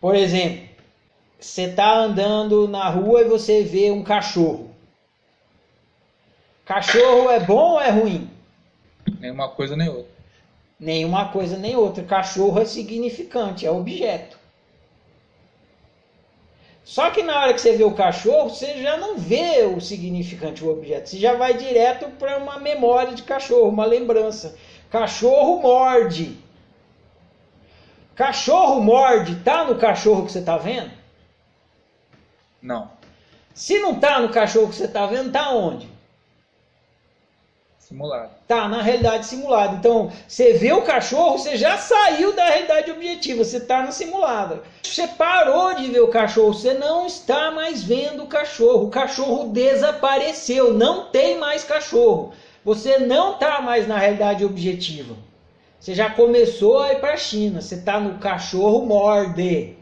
Por exemplo, você está andando na rua e você vê um cachorro. Cachorro é bom ou é ruim? Nenhuma coisa nem outra. Nenhuma coisa nem outra. Cachorro é significante, é objeto. Só que na hora que você vê o cachorro, você já não vê o significante, o objeto. Você já vai direto para uma memória de cachorro, uma lembrança. Cachorro morde. Cachorro morde, tá no cachorro que você está vendo? Não. Se não tá no cachorro que você está vendo, tá onde? Simulado. Tá na realidade simulada. Então, você vê o cachorro, você já saiu da realidade objetiva, você está na simulada. Você parou de ver o cachorro, você não está mais vendo o cachorro. O cachorro desapareceu, não tem mais cachorro. Você não está mais na realidade objetiva. Você já começou a ir para a China, você está no cachorro morde.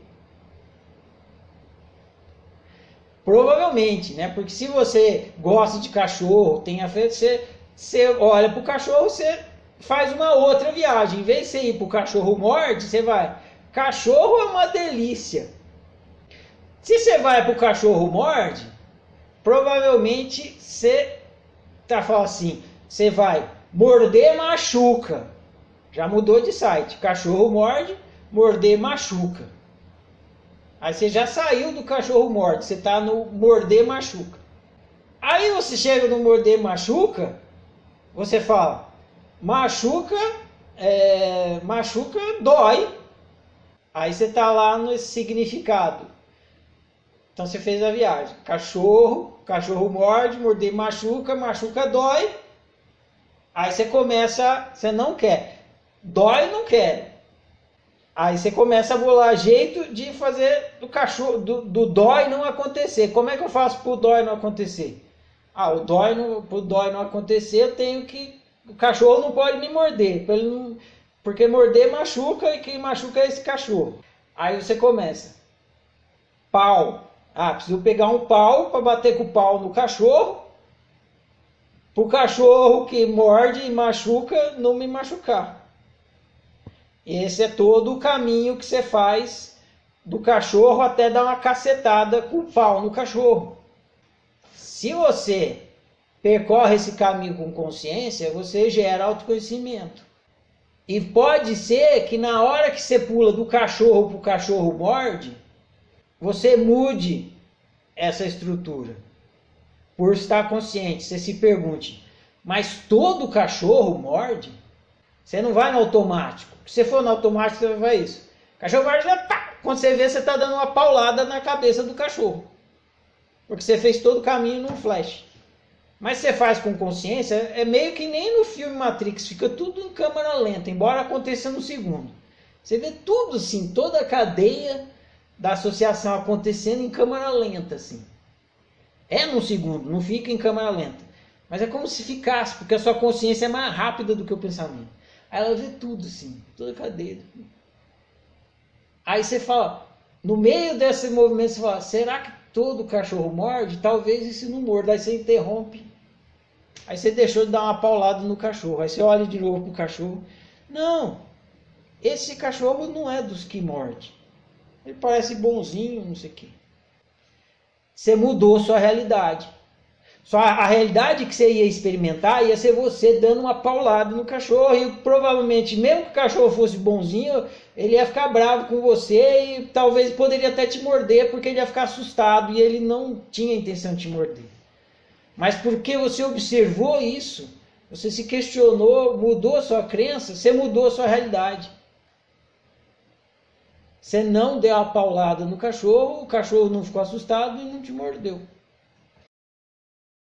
Provavelmente, né? Porque se você gosta de cachorro, tem afeto, você, você olha para o cachorro, você faz uma outra viagem. Em vez de você ir para o cachorro morde, você vai. Cachorro é uma delícia. Se você vai para o cachorro morde, provavelmente você tá falando assim, você vai morder machuca. Já mudou de site. Cachorro morde, morder machuca. Aí você já saiu do cachorro morde, você está no morder machuca. Aí você chega no morder machuca, você fala, machuca, é, machuca dói. Aí você está lá no significado. Então você fez a viagem. Cachorro, cachorro morde, morder machuca, machuca dói. Aí você começa, você não quer. Dói, não quer. Aí você começa a bolar jeito de fazer do cachorro, do, do dói não acontecer. Como é que eu faço para o dói não acontecer? Ah, o dói não, pro dói não acontecer, eu tenho que. O cachorro não pode me morder. Não, porque morder machuca e quem machuca é esse cachorro. Aí você começa. Pau. Ah, preciso pegar um pau para bater com o pau no cachorro. Para o cachorro que morde e machuca não me machucar. Esse é todo o caminho que você faz do cachorro até dar uma cacetada com o pau no cachorro. Se você percorre esse caminho com consciência, você gera autoconhecimento. E pode ser que na hora que você pula do cachorro para o cachorro morde, você mude essa estrutura. Por estar consciente, você se pergunte, mas todo cachorro morde? Você não vai no automático. Se você for no automático, você vai isso. Cachorro morde, pá! quando você vê, você está dando uma paulada na cabeça do cachorro. Porque você fez todo o caminho num flash. Mas você faz com consciência, é meio que nem no filme Matrix, fica tudo em câmera lenta, embora aconteça no segundo. Você vê tudo assim, toda a cadeia da associação acontecendo em câmera lenta, assim. É no segundo, não fica em câmera lenta. Mas é como se ficasse, porque a sua consciência é mais rápida do que o pensamento. Aí ela vê tudo assim, toda a cadeia. Aí você fala, no meio desse movimento, você fala, será que todo cachorro morde? Talvez isso não morda. Aí você interrompe Aí você deixou de dar uma paulada no cachorro. Aí você olha de novo pro cachorro. Não, esse cachorro não é dos que morde. Ele parece bonzinho, não sei o quê. Você mudou sua realidade. Só a, a realidade que você ia experimentar ia ser você dando uma paulada no cachorro. E provavelmente, mesmo que o cachorro fosse bonzinho, ele ia ficar bravo com você e talvez poderia até te morder porque ele ia ficar assustado e ele não tinha intenção de te morder. Mas porque você observou isso, você se questionou, mudou sua crença, você mudou sua realidade. Você não deu a paulada no cachorro, o cachorro não ficou assustado e não te mordeu.